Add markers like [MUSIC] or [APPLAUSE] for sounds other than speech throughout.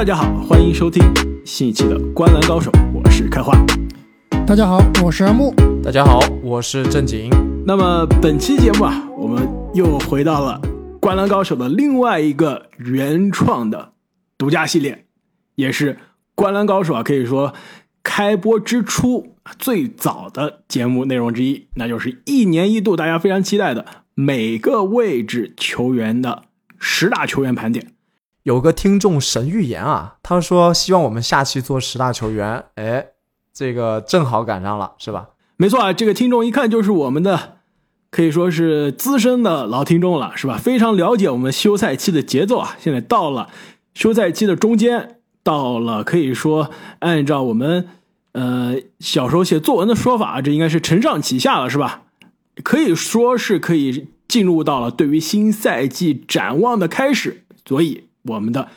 大家好，欢迎收听新一期的《观澜高手》，我是开花。大家好，我是阿木。大家好，我是正经。那么本期节目啊，我们又回到了《观澜高手》的另外一个原创的独家系列，也是《观澜高手》啊，可以说开播之初最早的节目内容之一，那就是一年一度大家非常期待的每个位置球员的十大球员盘点。有个听众神预言啊，他说希望我们下期做十大球员，哎，这个正好赶上了，是吧？没错啊，这个听众一看就是我们的，可以说是资深的老听众了，是吧？非常了解我们休赛期的节奏啊。现在到了休赛期的中间，到了可以说按照我们呃小时候写作文的说法，这应该是承上启下了，是吧？可以说是可以进入到了对于新赛季展望的开始，所以。我们的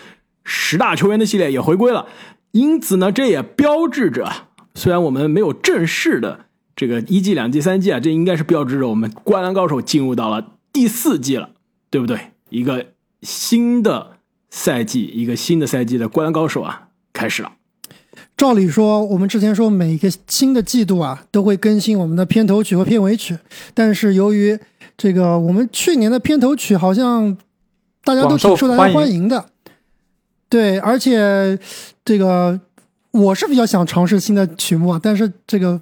十大球员的系列也回归了，因此呢，这也标志着，虽然我们没有正式的这个一季、两季、三季啊，这应该是标志着我们《灌篮高手》进入到了第四季了，对不对？一个新的赛季，一个新的赛季的《灌篮高手》啊，开始了。照理说，我们之前说每一个新的季度啊，都会更新我们的片头曲和片尾曲，但是由于这个我们去年的片头曲好像。大家都挺受大家欢迎的，对，而且这个我是比较想尝试新的曲目啊，但是这个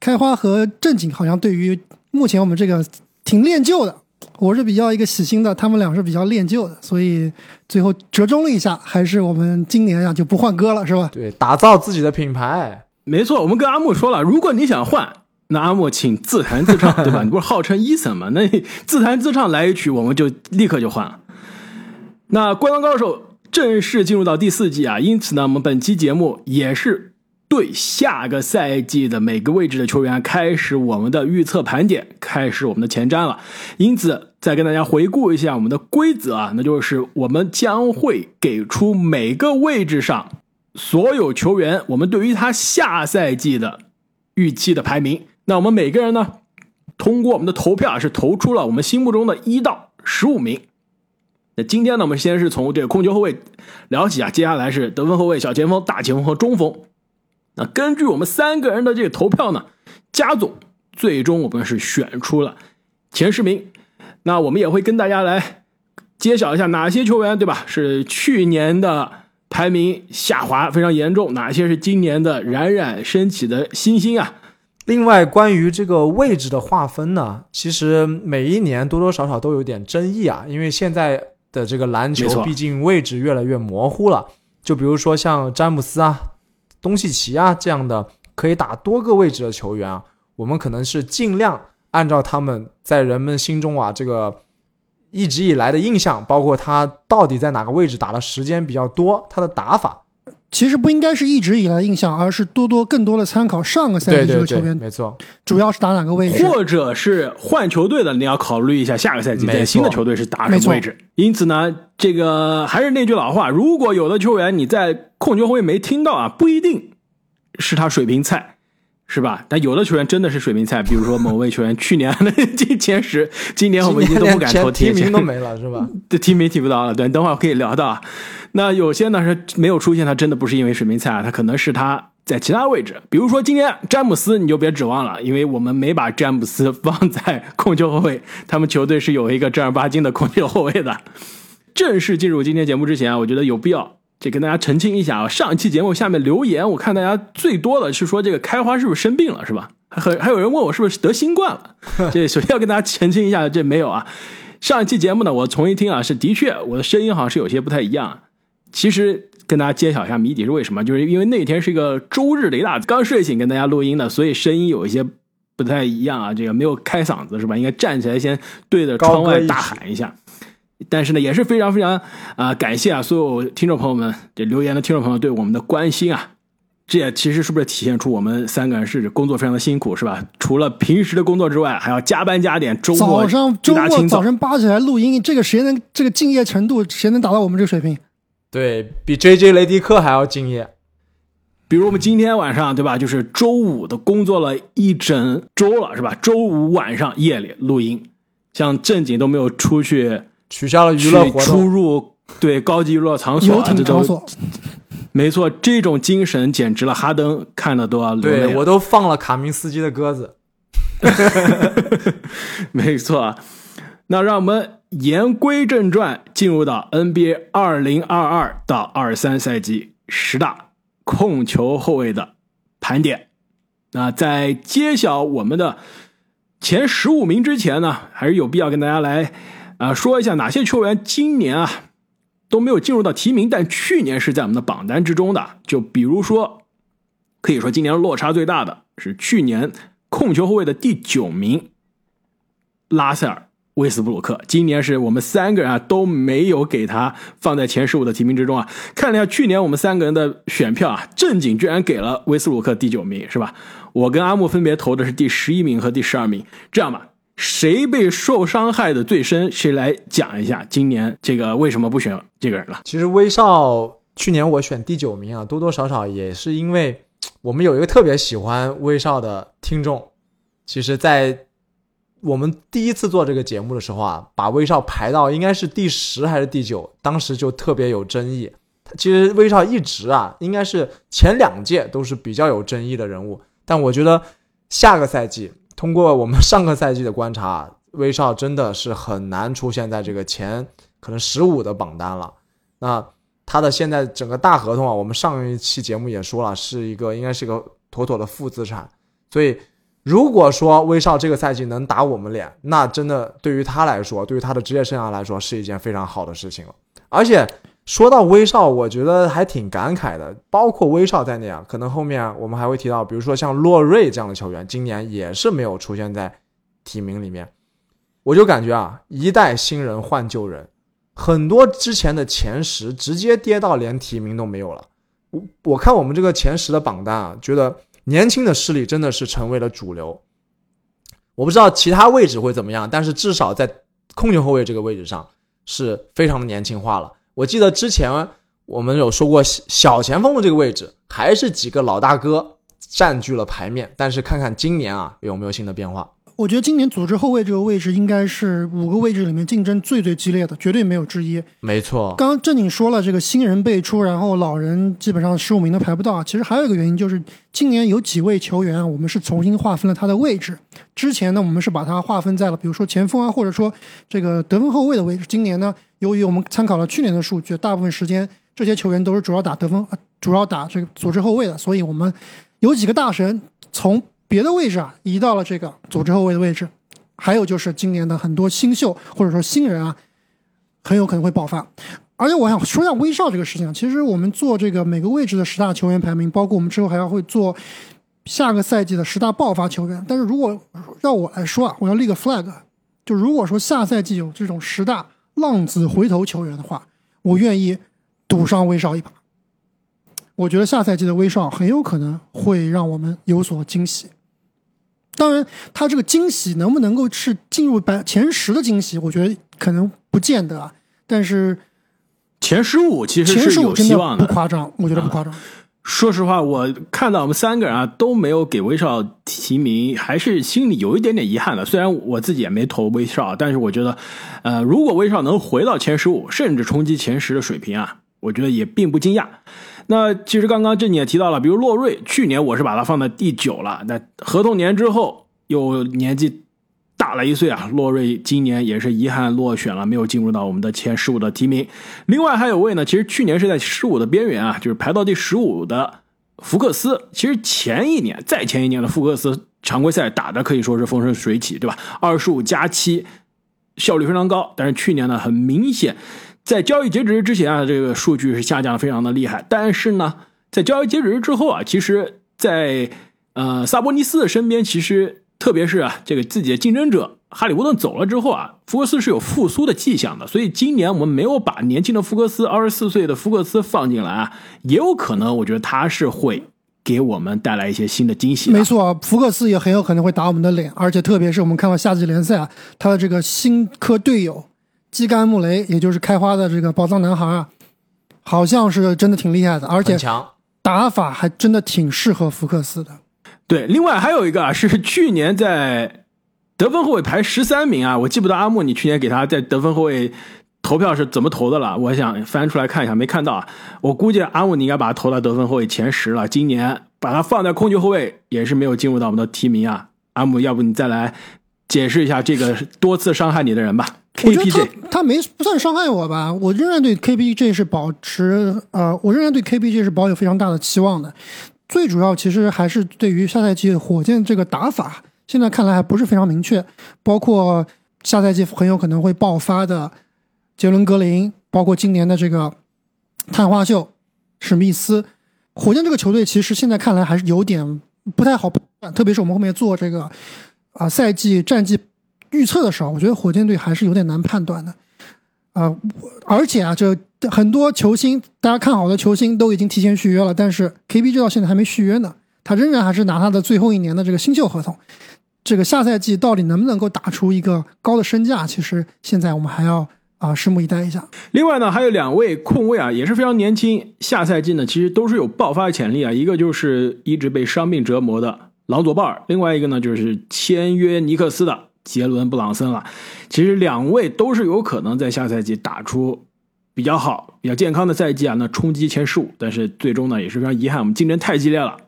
开花和正经好像对于目前我们这个挺恋旧的，我是比较一个喜新的，他们俩是比较恋旧的，所以最后折中了一下，还是我们今年呀就不换歌了，是吧？对，打造自己的品牌，没错，我们跟阿木说了，如果你想换。那阿莫，请自弹自唱，[LAUGHS] 对吧？你不是号称伊森吗？那自弹自唱来一曲，我们就立刻就换了。那《灌篮高手》正式进入到第四季啊，因此呢，我们本期节目也是对下个赛季的每个位置的球员开始我们的预测盘点，开始我们的前瞻了。因此，再跟大家回顾一下我们的规则啊，那就是我们将会给出每个位置上所有球员，我们对于他下赛季的预期的排名。那我们每个人呢，通过我们的投票是投出了我们心目中的一到十五名。那今天呢，我们先是从这个控球后卫聊起啊，接下来是得分后卫、小前锋、大前锋和中锋。那根据我们三个人的这个投票呢，加总，最终我们是选出了前十名。那我们也会跟大家来揭晓一下哪些球员，对吧？是去年的排名下滑非常严重，哪些是今年的冉冉升起的新星啊？另外，关于这个位置的划分呢，其实每一年多多少少都有点争议啊。因为现在的这个篮球，毕竟位置越来越模糊了。就比如说像詹姆斯啊、东契奇啊这样的可以打多个位置的球员啊，我们可能是尽量按照他们在人们心中啊这个一直以来的印象，包括他到底在哪个位置打的时间比较多，他的打法。其实不应该是一直以来的印象，而是多多更多的参考上个赛季这个球员，没错，主要是打哪个位置，或者是换球队的，你要考虑一下下个赛季在新的球队是打什么位置。因此呢，这个还是那句老话，如果有的球员你在控球后卫没听到啊，不一定是他水平菜，是吧？但有的球员真的是水平菜，比如说某位球员去年 [LAUGHS] 的进前十，今年我们已经都不敢投提名都没了，是吧？[LAUGHS] 这提名提不到了，对，等会儿可以聊到。那有些呢是没有出现，他真的不是因为水平菜啊，他可能是他在其他位置，比如说今天詹姆斯，你就别指望了，因为我们没把詹姆斯 [LAUGHS] 放在控球后卫，他们球队是有一个正儿八经的控球后卫的。正式进入今天节目之前啊，我觉得有必要这跟大家澄清一下啊，上一期节目下面留言，我看大家最多的是说这个开花是不是生病了，是吧？还还有人问我是不是得新冠了，[LAUGHS] 这首先要跟大家澄清一下，这没有啊。上一期节目呢，我重新听啊，是的确我的声音好像是有些不太一样。其实跟大家揭晓一下谜底是为什么？就是因为那天是一个周日雷大刚睡醒跟大家录音的，所以声音有一些不太一样啊。这个没有开嗓子是吧？应该站起来先对着窗外大喊一下。但是呢，也是非常非常啊，感谢啊所有听众朋友们这留言的听众朋友对我们的关心啊。这也其实是不是体现出我们三个人是工作非常的辛苦是吧？除了平时的工作之外，还要加班加点，周末早上周末早晨八起来录音，这个谁能这个敬业程度，谁能达到我们这个水平？对比 J J 雷迪克还要敬业，比如我们今天晚上对吧，就是周五的工作了一整周了是吧？周五晚上夜里录音，像正经都没有出去取消了娱乐活动，出入对高级娱乐场所，游艇场所，没错，这种精神简直了，哈登看了都要流泪。对我都放了卡明斯基的鸽子。[LAUGHS] 没错，那让我们言归正传，进入到 NBA 二零二二到二三赛季十大控球后卫的盘点。那在揭晓我们的前十五名之前呢，还是有必要跟大家来啊说一下哪些球员今年啊都没有进入到提名，但去年是在我们的榜单之中的。就比如说，可以说今年落差最大的是去年。控球后卫的第九名，拉塞尔·威斯布鲁克，今年是我们三个人啊都没有给他放在前十五的提名之中啊。看了一下去年我们三个人的选票啊，正经居然给了威斯布鲁克第九名，是吧？我跟阿木分别投的是第十一名和第十二名。这样吧，谁被受伤害的最深，谁来讲一下今年这个为什么不选这个人了？其实威少去年我选第九名啊，多多少少也是因为。我们有一个特别喜欢威少的听众，其实，在我们第一次做这个节目的时候啊，把威少排到应该是第十还是第九，当时就特别有争议。其实威少一直啊，应该是前两届都是比较有争议的人物，但我觉得下个赛季，通过我们上个赛季的观察，[LAUGHS] 威少真的是很难出现在这个前可能十五的榜单了。那。他的现在整个大合同啊，我们上一期节目也说了，是一个应该是个妥妥的负资产。所以，如果说威少这个赛季能打我们脸，那真的对于他来说，对于他的职业生涯来说，是一件非常好的事情了。而且说到威少，我觉得还挺感慨的。包括威少在内啊，可能后面我们还会提到，比如说像洛瑞这样的球员，今年也是没有出现在提名里面。我就感觉啊，一代新人换旧人。很多之前的前十直接跌到连提名都没有了。我我看我们这个前十的榜单啊，觉得年轻的势力真的是成为了主流。我不知道其他位置会怎么样，但是至少在控球后卫这个位置上是非常的年轻化了。我记得之前我们有说过小前锋的这个位置还是几个老大哥占据了牌面，但是看看今年啊有没有新的变化。我觉得今年组织后卫这个位置应该是五个位置里面竞争最最激烈的，绝对没有之一。没错，刚刚正经说了，这个新人辈出，然后老人基本上十五名都排不到。其实还有一个原因就是，今年有几位球员，我们是重新划分了他的位置。之前呢，我们是把它划分在了，比如说前锋啊，或者说这个得分后卫的位置。今年呢，由于我们参考了去年的数据，大部分时间这些球员都是主要打得分，主要打这个组织后卫的，所以我们有几个大神从。别的位置啊，移到了这个组织后卫的位置，还有就是今年的很多新秀或者说新人啊，很有可能会爆发。而且我想说一下威少这个事情，其实我们做这个每个位置的十大球员排名，包括我们之后还要会做下个赛季的十大爆发球员。但是如果让我来说啊，我要立个 flag，就如果说下赛季有这种十大浪子回头球员的话，我愿意赌上威少一把。我觉得下赛季的威少很有可能会让我们有所惊喜。当然，他这个惊喜能不能够是进入百前十的惊喜，我觉得可能不见得。但是前十五其实是有希望的，不夸张，我觉得不夸张。说实话，我看到我们三个人啊都没有给威少提名，还是心里有一点点遗憾的。虽然我自己也没投威少，但是我觉得，呃，如果威少能回到前十五，甚至冲击前十的水平啊，我觉得也并不惊讶。那其实刚刚这你也提到了，比如洛瑞，去年我是把他放在第九了。那合同年之后又年纪大了一岁啊，洛瑞今年也是遗憾落选了，没有进入到我们的前十五的提名。另外还有位呢，其实去年是在十五的边缘啊，就是排到第十五的福克斯。其实前一年、再前一年的福克斯常规赛打的可以说是风生水起，对吧？二十五加七，效率非常高。但是去年呢，很明显。在交易截止日之前啊，这个数据是下降非常的厉害。但是呢，在交易截止日之后啊，其实，在呃萨博尼斯的身边，其实特别是啊这个自己的竞争者哈里·沃顿走了之后啊，福克斯是有复苏的迹象的。所以今年我们没有把年轻的福克斯，二十四岁的福克斯放进来啊，也有可能，我觉得他是会给我们带来一些新的惊喜。没错，福克斯也很有可能会打我们的脸，而且特别是我们看到夏季联赛啊，他的这个新科队友。基甘穆雷，也就是开花的这个宝藏男孩啊，好像是真的挺厉害的，而且打法还真的挺适合福克斯的。对，另外还有一个啊，[LAUGHS] 是去年在得分后卫排十三名啊，我记不得阿木，你去年给他在得分后卫投票是怎么投的了？我想翻出来看一下，没看到啊。我估计阿木你应该把他投到得分后卫前十了。今年把他放在控球后卫也是没有进入到我们的提名啊。阿木，要不你再来解释一下这个多次伤害你的人吧？KPJ，他他没不算伤害我吧？我仍然对 KPJ 是保持呃，我仍然对 KPJ 是抱有非常大的期望的。最主要其实还是对于下赛季火箭这个打法，现在看来还不是非常明确。包括下赛季很有可能会爆发的杰伦格林，包括今年的这个探花秀史密斯，火箭这个球队其实现在看来还是有点不太好判断，特别是我们后面做这个啊赛季战绩预测的时候，我觉得火箭队还是有点难判断的。啊，而且啊，这很多球星，大家看好的球星都已经提前续约了，但是 KBG 到现在还没续约呢，他仍然还是拿他的最后一年的这个新秀合同。这个下赛季到底能不能够打出一个高的身价，其实现在我们还要啊拭目以待一下。另外呢，还有两位控卫啊，也是非常年轻，下赛季呢其实都是有爆发的潜力啊。一个就是一直被伤病折磨的朗佐鲍尔，另外一个呢就是签约尼克斯的。杰伦布朗森了，其实两位都是有可能在下赛季打出比较好、比较健康的赛季啊，那冲击前十五。但是最终呢，也是非常遗憾，我们竞争太激烈了，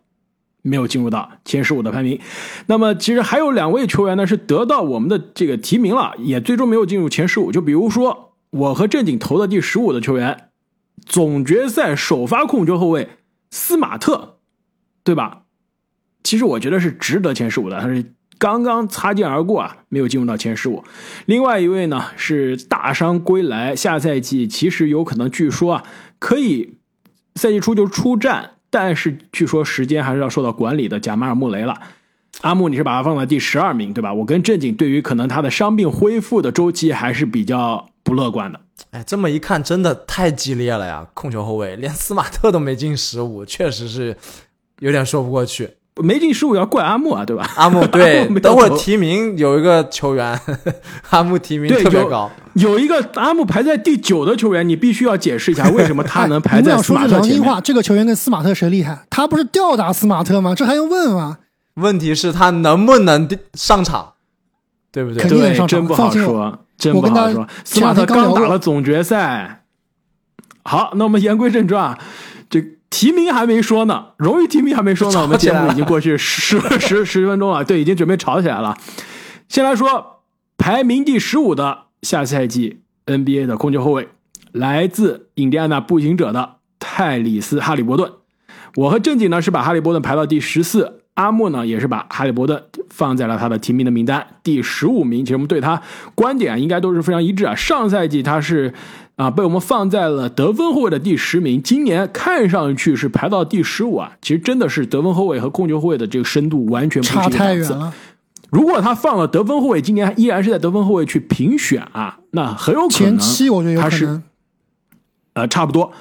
没有进入到前十五的排名。那么其实还有两位球员呢，是得到我们的这个提名了，也最终没有进入前十五。就比如说我和正经投的第十五的球员，总决赛首发控球后卫斯马特，对吧？其实我觉得是值得前十五的，他是。刚刚擦肩而过啊，没有进入到前十五。另外一位呢是大伤归来，下赛季其实有可能，据说啊可以赛季初就出战，但是据说时间还是要受到管理的。贾马尔穆雷了，阿木你是把他放在第十二名对吧？我跟正经对于可能他的伤病恢复的周期还是比较不乐观的。哎，这么一看真的太激烈了呀！控球后卫连斯马特都没进十五，确实是有点说不过去。没进十五要怪阿木啊，对吧？阿木 [LAUGHS] 对，等会提名有一个球员，[LAUGHS] 阿木提名特别高，有一个阿木排在第九的球员，你必须要解释一下为什么他能排在 [LAUGHS] 斯马特前面。这个球员跟斯马特谁厉害？他不是吊打斯马特吗？这还用问吗？问题是，他能不能上场？对不对？肯定能上场，真不好说，真不好说。斯马特刚打了总决赛。好，那我们言归正传，这。提名还没说呢，荣誉提名还没说呢，我们节目已经过去十十十分钟了，[LAUGHS] 对，已经准备吵起来了。先来说排名第十五的下赛季 NBA 的控球后卫，来自印第安纳步行者的泰里斯·哈利伯顿。我和正经呢是把哈利伯顿排到第十四，阿木呢也是把哈利伯顿放在了他的提名的名单第十五名。其实我们对他观点应该都是非常一致啊。上赛季他是。啊，被我们放在了得分后卫的第十名。今年看上去是排到第十五啊，其实真的是得分后卫和控球后卫的这个深度完全不差太远了。如果他放了得分后卫，今年依然是在得分后卫去评选啊，那很有可能前期我觉得有可能，呃，差不多。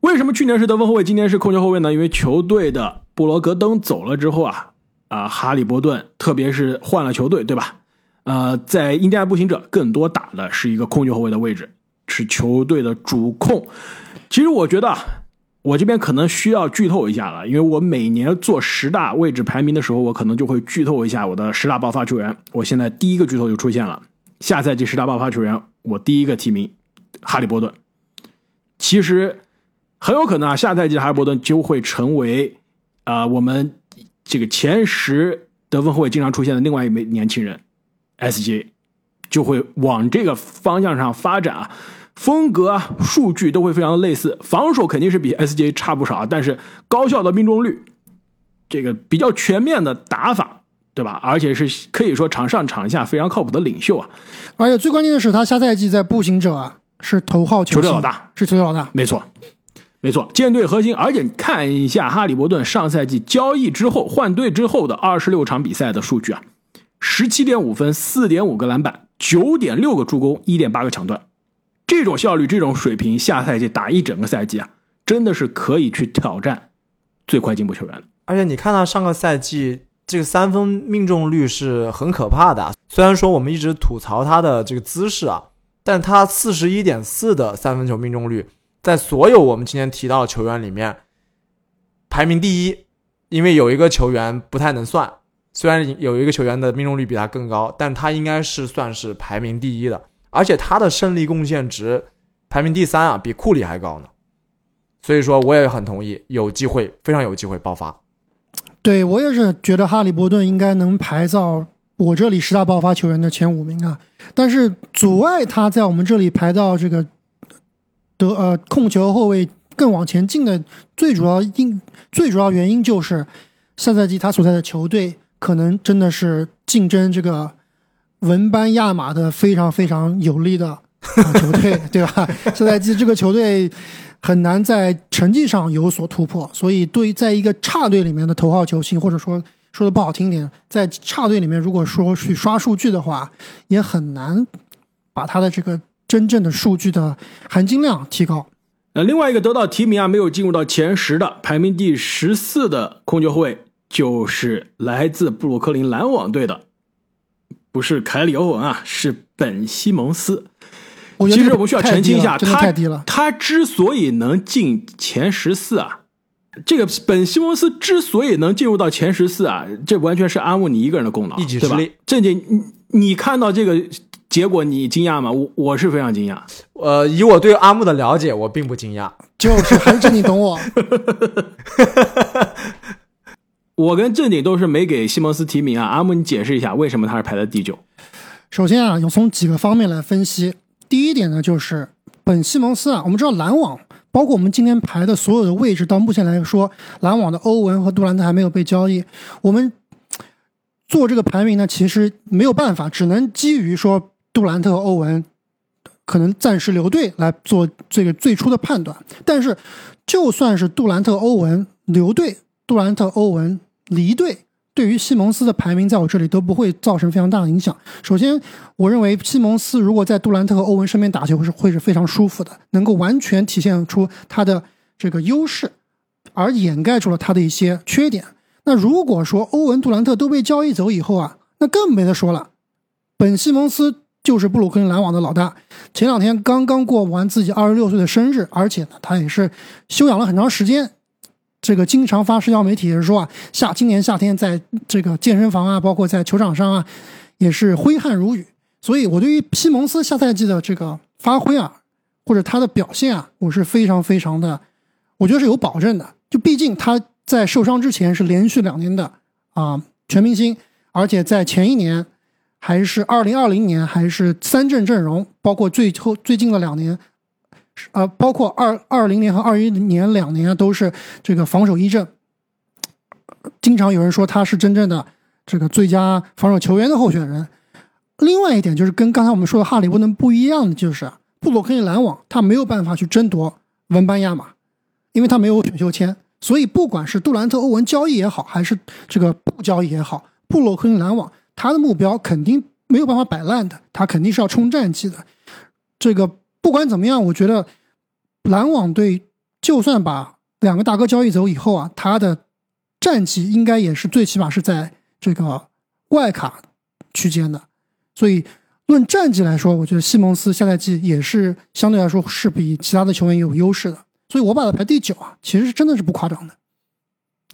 为什么去年是得分后卫，今年是控球后卫呢？因为球队的布罗格登走了之后啊，啊，哈利伯顿特别是换了球队，对吧？呃，在印第安步行者更多打的是一个控球后卫的位置。是球队的主控，其实我觉得我这边可能需要剧透一下了，因为我每年做十大位置排名的时候，我可能就会剧透一下我的十大爆发球员。我现在第一个剧透就出现了，下赛季十大爆发球员，我第一个提名哈利波顿。其实很有可能啊，下赛季哈利波顿就会成为啊我们这个前十得分后卫经常出现的另外一枚年轻人，SJ 就会往这个方向上发展啊。风格啊，数据都会非常的类似，防守肯定是比 SJ 差不少，但是高效的命中率，这个比较全面的打法，对吧？而且是可以说场上场下非常靠谱的领袖啊。而且最关键的是，他下赛季在步行者啊是头号球队老大，是球队老大，没错，没错，舰队核心。而且看一下哈利伯顿上赛季交易之后换队之后的二十六场比赛的数据啊，十七点五分，四点五个篮板，九点六个助攻，一点八个抢断。这种效率、这种水平，下赛季打一整个赛季啊，真的是可以去挑战最快进步球员。而且你看到上个赛季这个三分命中率是很可怕的，虽然说我们一直吐槽他的这个姿势啊，但他四十一点四的三分球命中率，在所有我们今天提到的球员里面排名第一。因为有一个球员不太能算，虽然有一个球员的命中率比他更高，但他应该是算是排名第一的。而且他的胜利贡献值排名第三啊，比库里还高呢。所以说，我也很同意，有机会，非常有机会爆发。对我也是觉得哈利波顿应该能排到我这里十大爆发球员的前五名啊。但是阻碍他在我们这里排到这个得呃控球后卫更往前进的最主要因最主要原因就是下赛季他所在的球队可能真的是竞争这个文班亚马的非常非常有力的 [LAUGHS] 球队，对吧？下赛季这个球队。很难在成绩上有所突破，所以对在一个差队里面的头号球星，或者说说的不好听点，在差队里面，如果说去刷数据的话，也很难把他的这个真正的数据的含金量提高。那另外一个得到提名啊，没有进入到前十的，排名第十四的控球后卫，就是来自布鲁克林篮网队的，不是凯里欧文啊，是本西蒙斯。其实我们需要澄清一下，他他之所以能进前十四啊，这个本西蒙斯之所以能进入到前十四啊，这完全是阿木你一个人的功劳，一己之力。正经，你你看到这个结果，你惊讶吗？我我是非常惊讶。呃，以我对阿木的了解，我并不惊讶。就是还是你懂我。[LAUGHS] 我跟正鼎都是没给西蒙斯提名啊。阿木，你解释一下为什么他是排在第九？首先啊，要从几个方面来分析。第一点呢，就是本西蒙斯啊，我们知道篮网，包括我们今天排的所有的位置，到目前来说，篮网的欧文和杜兰特还没有被交易。我们做这个排名呢，其实没有办法，只能基于说杜兰特欧文可能暂时留队来做这个最初的判断。但是，就算是杜兰特、欧文留队，杜兰特、欧文离队。对于西蒙斯的排名，在我这里都不会造成非常大的影响。首先，我认为西蒙斯如果在杜兰特和欧文身边打球，是会是非常舒服的，能够完全体现出他的这个优势，而掩盖住了他的一些缺点。那如果说欧文、杜兰特都被交易走以后啊，那更没得说了。本西蒙斯就是布鲁克林篮网的老大，前两天刚刚过完自己二十六岁的生日，而且呢，他也是休养了很长时间。这个经常发社交媒体也是说啊，夏今年夏天在这个健身房啊，包括在球场上啊，也是挥汗如雨。所以，我对于西蒙斯下赛季的这个发挥啊，或者他的表现啊，我是非常非常的，我觉得是有保证的。就毕竟他在受伤之前是连续两年的啊全明星，而且在前一年还是二零二零年还是三阵阵容，包括最后最近的两年。呃，包括二二零年和二一年两年都是这个防守一阵，经常有人说他是真正的这个最佳防守球员的候选人。另外一点就是跟刚才我们说的哈利波特不一样的，就是布鲁克林篮网他没有办法去争夺文班亚马，因为他没有选秀签，所以不管是杜兰特、欧文交易也好，还是这个不交易也好，布鲁克林篮网他的目标肯定没有办法摆烂的，他肯定是要冲战绩的。这个。不管怎么样，我觉得篮网队就算把两个大哥交易走以后啊，他的战绩应该也是最起码是在这个外卡区间的。所以论战绩来说，我觉得西蒙斯下赛季也是相对来说是比其他的球员有优势的。所以我把他排第九啊，其实是真的是不夸张的。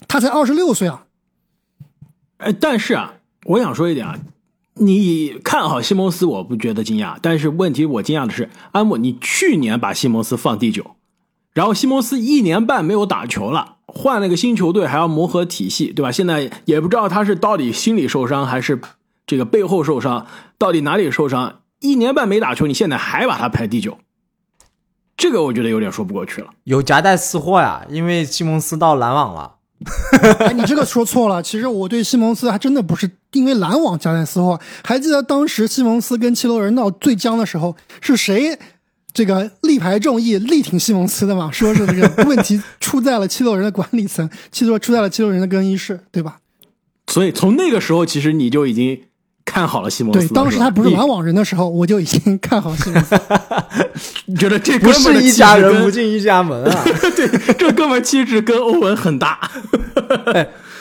他才二十六岁啊！哎，但是啊，我想说一点啊。你看好西蒙斯，我不觉得惊讶。但是问题，我惊讶的是，安姆，你去年把西蒙斯放第九，然后西蒙斯一年半没有打球了，换了个新球队，还要磨合体系，对吧？现在也不知道他是到底心理受伤还是这个背后受伤，到底哪里受伤？一年半没打球，你现在还把他排第九，这个我觉得有点说不过去了。有夹带私货呀，因为西蒙斯到篮网了。[LAUGHS] 哎，你这个说错了。其实我对西蒙斯还真的不是因为篮网加内斯后。还记得当时西蒙斯跟七六人闹最僵的时候，是谁这个力排众议力挺西蒙斯的嘛？说是这个问题出在了七六人的管理层，七六出在了七六人的更衣室，对吧？所以从那个时候，其实你就已经。看好了西蒙斯，对，当时他不是篮网人的时候，我就已经看好西蒙斯。[LAUGHS] 你觉得这不是一家人不进一家门啊？[LAUGHS] 对，这哥们气质跟欧文很大。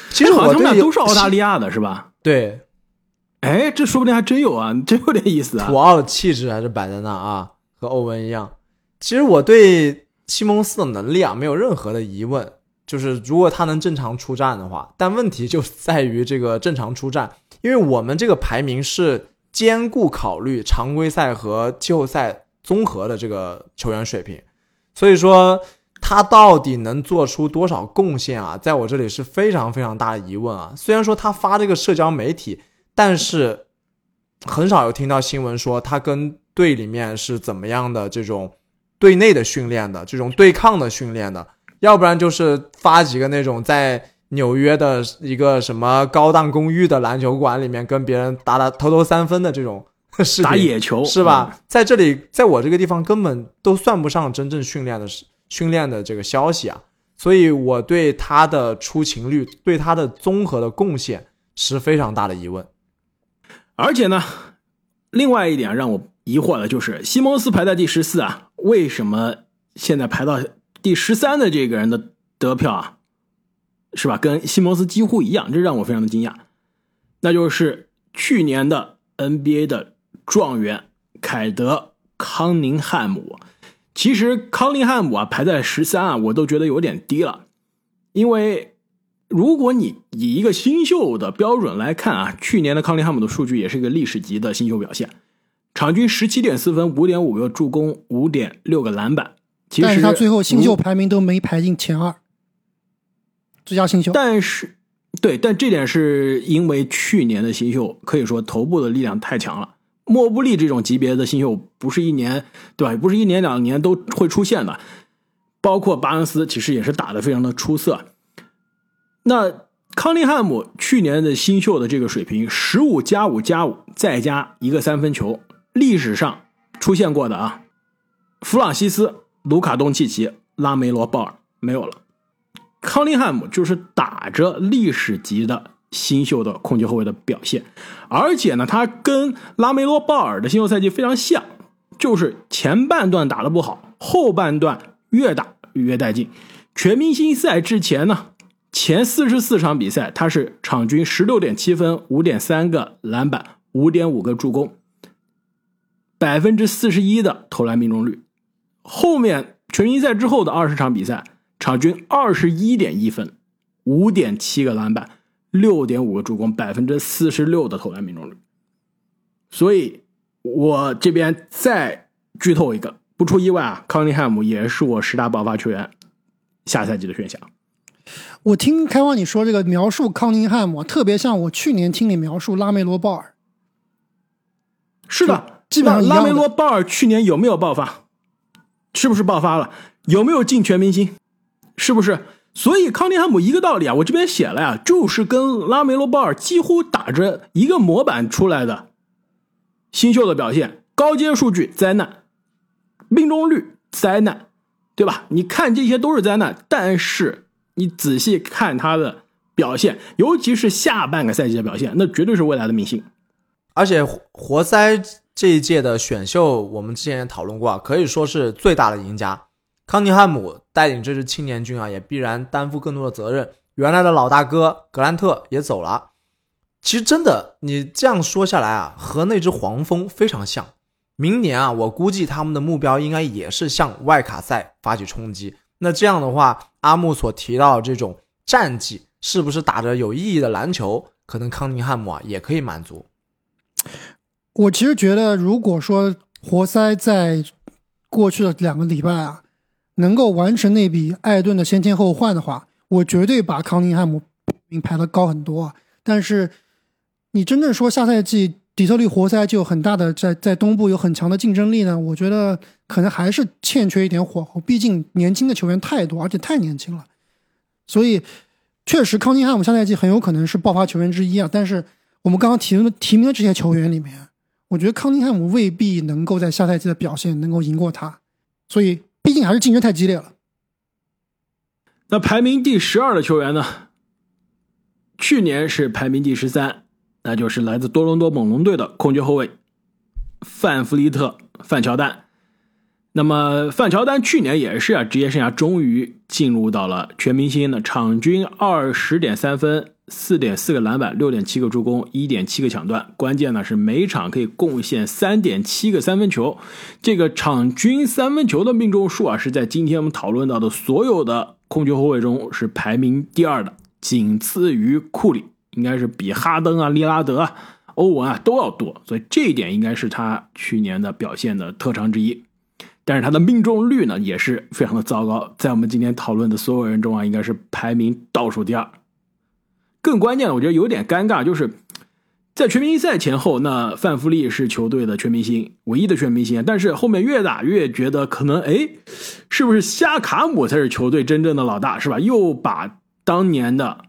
其实好像他们俩都是澳大利亚的，是吧？对。哎，这说不定还真有啊，[LAUGHS] 真有点意思啊。土澳的气质还是摆在那啊，和欧文一样。其实我对西蒙斯的能力啊，没有任何的疑问。就是如果他能正常出战的话，但问题就在于这个正常出战。因为我们这个排名是兼顾考虑常规赛和季后赛综合的这个球员水平，所以说他到底能做出多少贡献啊？在我这里是非常非常大的疑问啊！虽然说他发这个社交媒体，但是很少有听到新闻说他跟队里面是怎么样的这种队内的训练的，这种对抗的训练的，要不然就是发几个那种在。纽约的一个什么高档公寓的篮球馆里面跟别人打打投投三分的这种 [LAUGHS] 打野球是吧？在这里，在我这个地方根本都算不上真正训练的训练的这个消息啊，所以我对他的出勤率、对他的综合的贡献是非常大的疑问。而且呢，另外一点让我疑惑的就是西蒙斯排在第十四啊，为什么现在排到第十三的这个人的得票啊？是吧？跟西蒙斯几乎一样，这让我非常的惊讶。那就是去年的 NBA 的状元凯德康宁汉姆。其实康宁汉姆啊排在十三啊，我都觉得有点低了。因为如果你以一个新秀的标准来看啊，去年的康宁汉姆的数据也是一个历史级的新秀表现，场均十七点四分，五点五个助攻，五点六个篮板。但是他最后新秀排名都没排进前二。最佳新秀，但是，对，但这点是因为去年的新秀可以说头部的力量太强了。莫布利这种级别的新秀不是一年，对吧？不是一年两年都会出现的。包括巴恩斯，其实也是打的非常的出色。那康利汉姆去年的新秀的这个水平，十五加五加五，再加一个三分球，历史上出现过的啊，弗朗西斯、卢卡东契奇、拉梅罗鲍尔没有了。康利汉姆就是打着历史级的新秀的控球后卫的表现，而且呢，他跟拉梅罗鲍尔的新秀赛季非常像，就是前半段打的不好，后半段越打越带劲。全明星赛之前呢，前四十四场比赛他是场均十六点七分，五点三个篮板，五点五个助攻，百分之四十一的投篮命中率。后面全明星赛之后的二十场比赛。场均二十一点一分，五点七个篮板，六点五个助攻，百分之四十六的投篮命中率。所以，我这边再剧透一个，不出意外啊，康尼汉姆也是我十大爆发球员下赛季的选项。我听开花你说这个描述康宁汉姆，特别像我去年听你描述拉梅罗鲍尔。是的，基本上拉梅罗鲍尔去年有没有爆发？是不是爆发了？有没有进全明星？是不是？所以康宁汉姆一个道理啊，我这边写了呀，就是跟拉梅罗鲍尔几乎打着一个模板出来的新秀的表现，高阶数据灾难，命中率灾难，对吧？你看这些都是灾难，但是你仔细看他的表现，尤其是下半个赛季的表现，那绝对是未来的明星。而且活塞这一届的选秀，我们之前也讨论过，可以说是最大的赢家。康尼汉姆带领这支青年军啊，也必然担负更多的责任。原来的老大哥格兰特也走了。其实真的，你这样说下来啊，和那只黄蜂非常像。明年啊，我估计他们的目标应该也是向外卡赛发起冲击。那这样的话，阿木所提到这种战绩，是不是打着有意义的篮球，可能康尼汉姆啊也可以满足？我其实觉得，如果说活塞在过去的两个礼拜啊。能够完成那笔艾顿的先签后换的话，我绝对把康宁汉姆名排的高很多。但是，你真正说下赛季底特律活塞就有很大的在在东部有很强的竞争力呢？我觉得可能还是欠缺一点火候。毕竟年轻的球员太多，而且太年轻了。所以，确实康宁汉姆下赛季很有可能是爆发球员之一啊。但是，我们刚刚提提名的这些球员里面，我觉得康宁汉姆未必能够在下赛季的表现能够赢过他。所以。毕竟还是竞争太激烈了。那排名第十二的球员呢？去年是排名第十三，那就是来自多伦多猛龙队的控球后卫范弗利特·范乔丹。那么范乔丹去年也是啊，职业生涯终于进入到了全明星的场均二十点三分。四点四个篮板，六点七个助攻，一点七个抢断，关键呢是每场可以贡献三点七个三分球。这个场均三分球的命中数啊，是在今天我们讨论到的所有的控球后卫中是排名第二的，仅次于库里，应该是比哈登啊、利拉德啊欧文啊都要多，所以这一点应该是他去年的表现的特长之一。但是他的命中率呢也是非常的糟糕，在我们今天讨论的所有人中啊，应该是排名倒数第二。更关键的，我觉得有点尴尬，就是 [TSK] 在全明星赛前后，那范弗利是球队的全明星，唯一的全明星。但是后面越打越觉得可能，哎，是不是夏卡姆才是球队真正的老大，是吧？又把当年的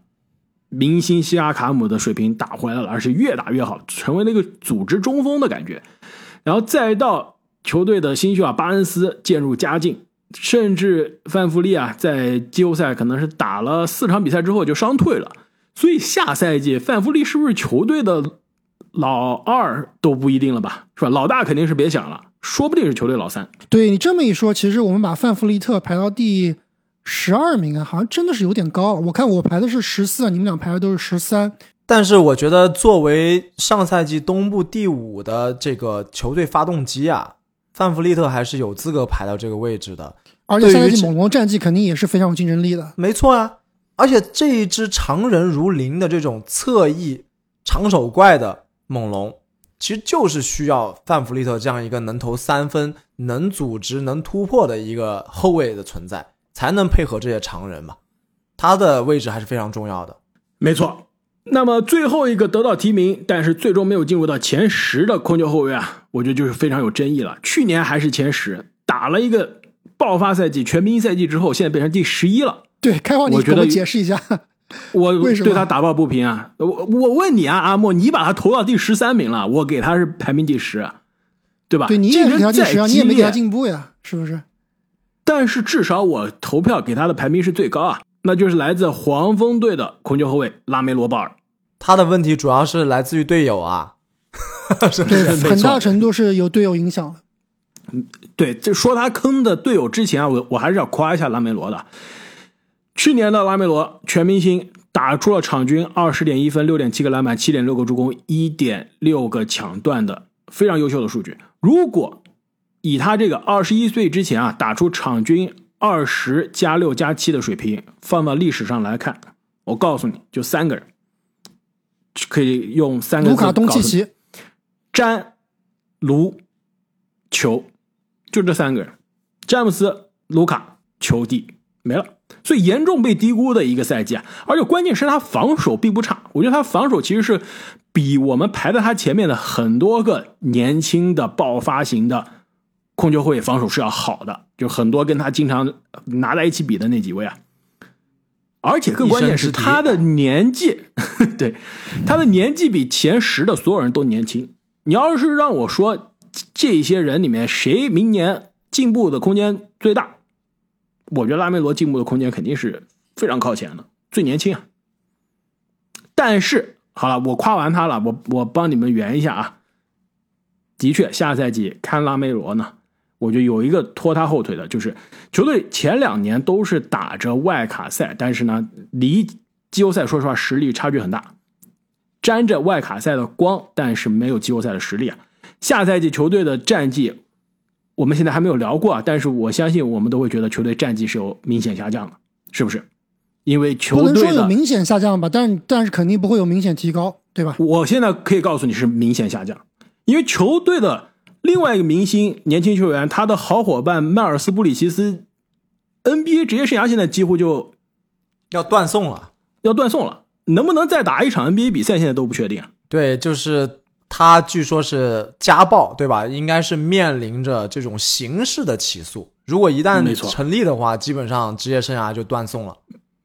明星西亚卡姆的水平打回来了，而且越打越好，成为了一个组织中锋的感觉。然后再到。球队的新秀啊，巴恩斯渐入佳境，甚至范弗利啊，在季后赛可能是打了四场比赛之后就伤退了，所以下赛季范弗利是不是球队的老二都不一定了吧，是吧？老大肯定是别想了，说不定是球队老三。对你这么一说，其实我们把范弗利特排到第十二名啊，好像真的是有点高了。我看我排的是十四，你们俩排的都是十三。但是我觉得作为上赛季东部第五的这个球队发动机啊。范弗利特还是有资格排到这个位置的，而且赛季猛龙战绩肯定也是非常有竞争力的。没错啊，而且这一只常人如林的这种侧翼长手怪的猛龙，其实就是需要范弗利特这样一个能投三分、能组织、能突破的一个后卫的存在，才能配合这些常人嘛。他的位置还是非常重要的。没错。那么最后一个得到提名，但是最终没有进入到前十的控球后卫啊，我觉得就是非常有争议了。去年还是前十，打了一个爆发赛季、全明星赛季之后，现在变成第十一了。对，开话你给我解释一下，我 [LAUGHS] 为什么对他打抱不平啊？我我问你啊，阿莫，你把他投到第十三名了，我给他是排名第十，对吧？对你也给他第十啊，你也没给他进步呀，是不是？但是至少我投票给他的排名是最高啊。那就是来自黄蜂队的控球后卫拉梅罗·鲍尔，他的问题主要是来自于队友啊，[LAUGHS] 对，很大程度是有队友影响的。嗯，对，这说他坑的队友之前啊，我我还是要夸一下拉梅罗的。去年的拉梅罗全明星打出了场均二十点一分、六点七个篮板、七点六个助攻、一点六个抢断的非常优秀的数据。如果以他这个二十一岁之前啊，打出场均。二十加六加七的水平放到历史上来看，我告诉你就三个人，可以用三个字：卢卡东契奇、詹、卢、球，就这三个人。詹姆斯、卢卡、球帝没了，所以严重被低估的一个赛季啊！而且关键是他防守并不差，我觉得他防守其实是比我们排在他前面的很多个年轻的爆发型的。控球后卫防守是要好的，就很多跟他经常拿在一起比的那几位啊，而且更关键是他的年纪，[LAUGHS] 对，他的年纪比前十的所有人都年轻。你要是让我说这些人里面谁明年进步的空间最大，我觉得拉梅罗进步的空间肯定是非常靠前的，最年轻啊。但是好了，我夸完他了，我我帮你们圆一下啊，的确下赛季看拉梅罗呢。我觉得有一个拖他后腿的，就是球队前两年都是打着外卡赛，但是呢，离季后赛说实话实力差距很大，沾着外卡赛的光，但是没有季后赛的实力啊。下赛季球队的战绩，我们现在还没有聊过啊，但是我相信我们都会觉得球队战绩是有明显下降的，是不是？因为球队不能说有明显下降吧，但但是肯定不会有明显提高，对吧？我现在可以告诉你是明显下降，因为球队的。另外一个明星年轻球员，他的好伙伴迈尔斯布里奇斯，NBA 职业生涯现在几乎就要断送了，要断送了，能不能再打一场 NBA 比赛，现在都不确定。对，就是他据说是家暴，对吧？应该是面临着这种刑事的起诉。如果一旦成立的话，基本上职业生涯就断送了，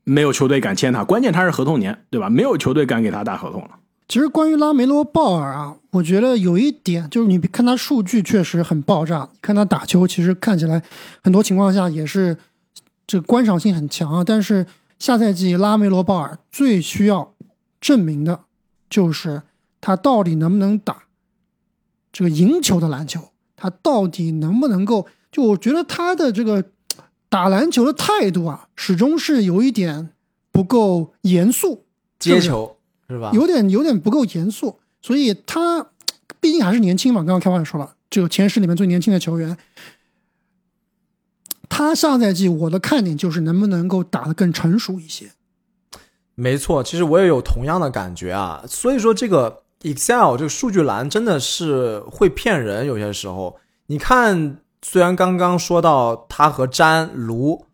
没有球队敢签他。关键他是合同年，对吧？没有球队敢给他打合同了。其实关于拉梅罗·鲍尔啊，我觉得有一点就是，你看他数据确实很爆炸，看他打球，其实看起来很多情况下也是这观赏性很强啊。但是下赛季拉梅罗·鲍尔最需要证明的就是他到底能不能打这个赢球的篮球，他到底能不能够？就我觉得他的这个打篮球的态度啊，始终是有一点不够严肃，接球。是吧？有点有点不够严肃，所以他毕竟还是年轻嘛。刚刚开玩笑说了，就前十里面最年轻的球员，他上赛季我的看点就是能不能够打得更成熟一些。没错，其实我也有同样的感觉啊。所以说，这个 Excel 这个数据栏真的是会骗人，有些时候你看，虽然刚刚说到他和詹卢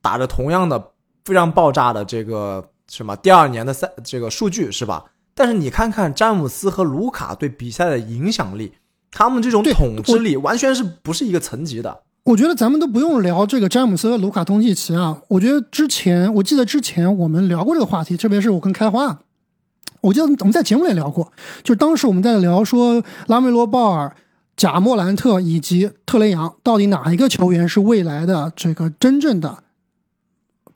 打着同样的非常爆炸的这个什么第二年的赛这个数据是吧？但是你看看詹姆斯和卢卡对比赛的影响力，他们这种统治力完全是不是一个层级的。我觉得咱们都不用聊这个詹姆斯和卢卡东契奇啊。我觉得之前我记得之前我们聊过这个话题，特别是我跟开花，我记得我们在节目里聊过，就是当时我们在聊说拉梅罗·鲍尔、贾莫兰特以及特雷杨到底哪一个球员是未来的这个真正的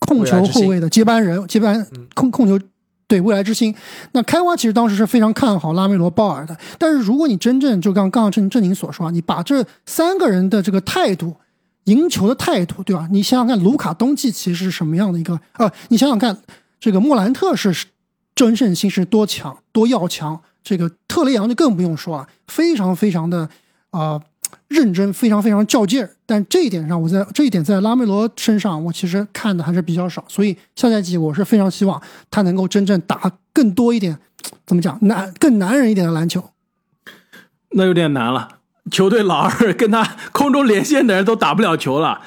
控球后卫的接班人、接班控控球。对未来之星，那开花其实当时是非常看好拉梅罗·鲍尔的。但是如果你真正就刚刚刚正正宁所说啊，你把这三个人的这个态度、赢球的态度，对吧？你想想看，卢卡·东契奇是什么样的一个？呃，你想想看，这个莫兰特是争胜心是多强、多要强。这个特雷杨就更不用说啊，非常非常的啊。认真，非常非常较劲儿，但这一点上，我在这一点在拉梅罗身上，我其实看的还是比较少，所以下赛季我是非常希望他能够真正打更多一点，怎么讲，男更男人一点的篮球。那有点难了，球队老二跟他空中连线的人都打不了球了。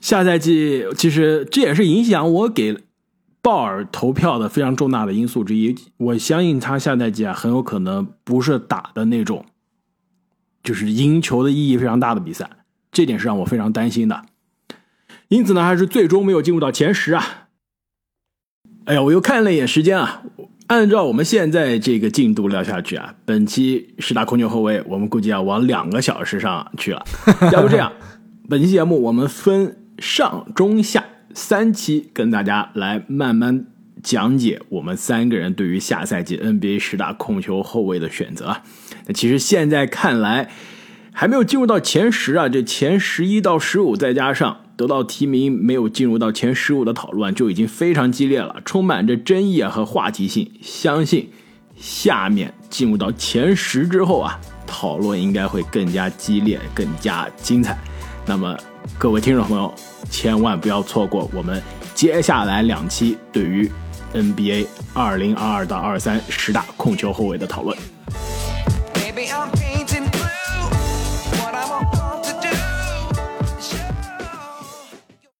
下赛季其实这也是影响我给鲍尔投票的非常重大的因素之一。我相信他下赛季啊，很有可能不是打的那种。就是赢球的意义非常大的比赛，这点是让我非常担心的。因此呢，还是最终没有进入到前十啊。哎呀，我又看了一眼时间啊，按照我们现在这个进度聊下去啊，本期十大控球后卫，我们估计要往两个小时上去了。[LAUGHS] 要不这样，本期节目我们分上中下三期跟大家来慢慢讲解我们三个人对于下赛季 NBA 十大控球后卫的选择。那其实现在看来，还没有进入到前十啊！这前十一到十五，再加上得到提名没有进入到前十五的讨论，就已经非常激烈了，充满着争议和话题性。相信下面进入到前十之后啊，讨论应该会更加激烈、更加精彩。那么各位听众朋友，千万不要错过我们接下来两期对于 nba 二零二二到二三十大控球后卫的讨论。